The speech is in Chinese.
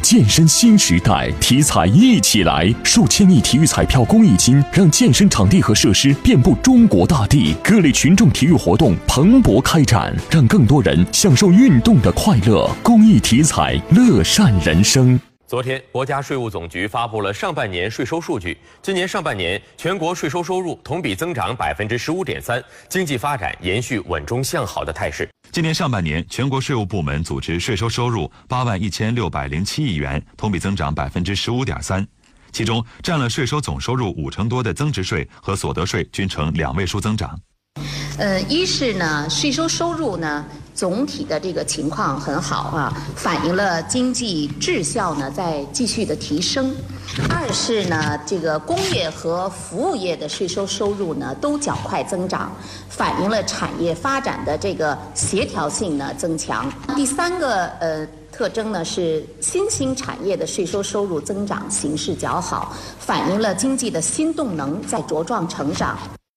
健身新时代，体彩一起来！数千亿体育彩票公益金，让健身场地和设施遍布中国大地，各类群众体育活动蓬勃开展，让更多人享受运动的快乐。公益体彩，乐善人生。昨天，国家税务总局发布了上半年税收数据。今年上半年，全国税收收入同比增长百分之十五点三，经济发展延续稳中向好的态势。今年上半年，全国税务部门组织税收收入八万一千六百零七亿元，同比增长百分之十五点三，其中占了税收总收入五成多的增值税和所得税均呈两位数增长。呃，一是呢，税收收入呢。总体的这个情况很好啊，反映了经济质效呢在继续的提升。二是呢，这个工业和服务业的税收收入呢都较快增长，反映了产业发展的这个协调性呢增强。第三个呃特征呢是新兴产业的税收收入增长形势较好，反映了经济的新动能在茁壮成长。